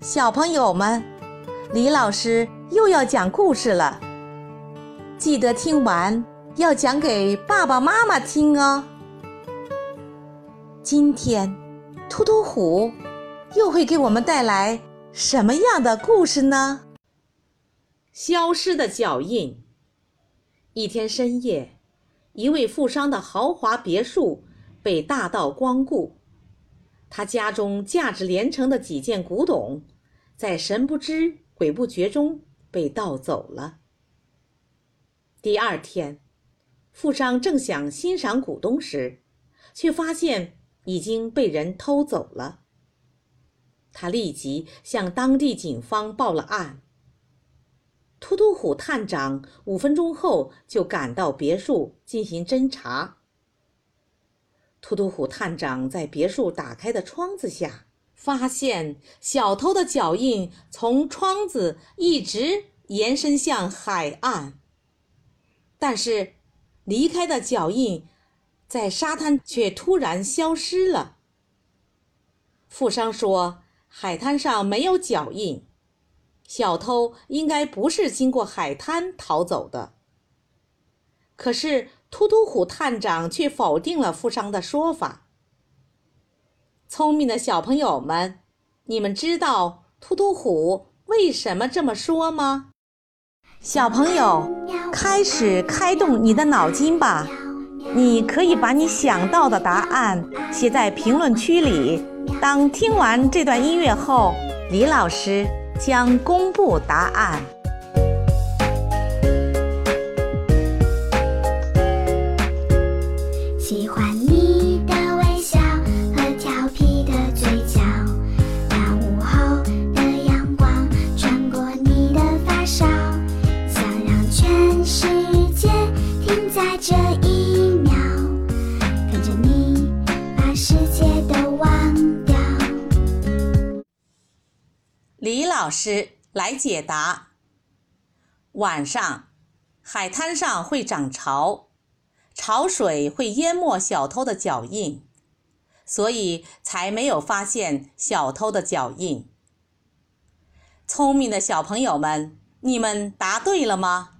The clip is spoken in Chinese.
小朋友们，李老师又要讲故事了，记得听完要讲给爸爸妈妈听哦。今天，突突虎又会给我们带来什么样的故事呢？消失的脚印。一天深夜，一位富商的豪华别墅被大盗光顾。他家中价值连城的几件古董，在神不知鬼不觉中被盗走了。第二天，富商正想欣赏古董时，却发现已经被人偷走了。他立即向当地警方报了案。突突虎探长五分钟后就赶到别墅进行侦查。突突虎探长在别墅打开的窗子下，发现小偷的脚印从窗子一直延伸向海岸，但是离开的脚印在沙滩却突然消失了。富商说：“海滩上没有脚印，小偷应该不是经过海滩逃走的。”可是。突突虎探长却否定了富商的说法。聪明的小朋友们，你们知道突突虎为什么这么说吗？小朋友，开始开动你的脑筋吧！你可以把你想到的答案写在评论区里。当听完这段音乐后，李老师将公布答案。李老师来解答。晚上，海滩上会涨潮，潮水会淹没小偷的脚印，所以才没有发现小偷的脚印。聪明的小朋友们，你们答对了吗？